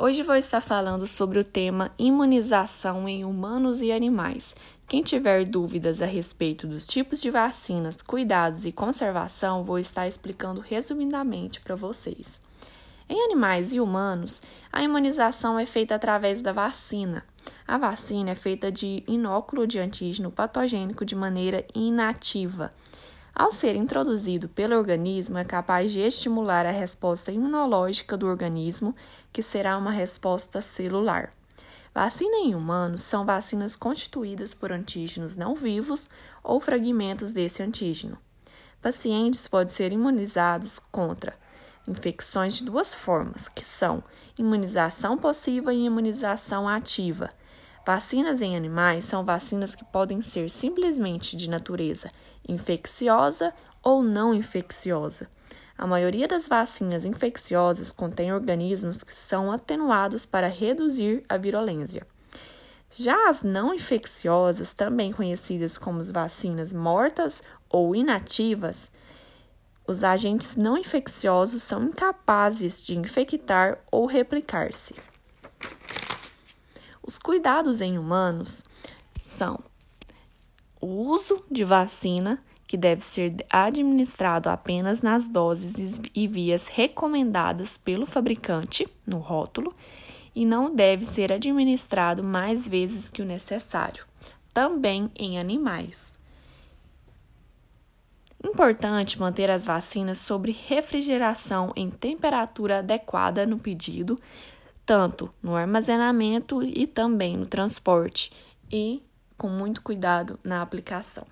Hoje vou estar falando sobre o tema imunização em humanos e animais. Quem tiver dúvidas a respeito dos tipos de vacinas, cuidados e conservação, vou estar explicando resumidamente para vocês. Em animais e humanos, a imunização é feita através da vacina. A vacina é feita de inóculo de antígeno patogênico de maneira inativa. Ao ser introduzido pelo organismo, é capaz de estimular a resposta imunológica do organismo, que será uma resposta celular. Vacina em humanos são vacinas constituídas por antígenos não vivos ou fragmentos desse antígeno. Pacientes podem ser imunizados contra infecções de duas formas, que são imunização passiva e imunização ativa. Vacinas em animais são vacinas que podem ser simplesmente de natureza infecciosa ou não infecciosa. A maioria das vacinas infecciosas contém organismos que são atenuados para reduzir a virulência. Já as não infecciosas, também conhecidas como vacinas mortas ou inativas, os agentes não infecciosos são incapazes de infectar ou replicar-se. Os cuidados em humanos são o uso de vacina, que deve ser administrado apenas nas doses e vias recomendadas pelo fabricante no rótulo, e não deve ser administrado mais vezes que o necessário, também em animais. Importante manter as vacinas sob refrigeração em temperatura adequada no pedido, tanto no armazenamento e também no transporte, e com muito cuidado na aplicação.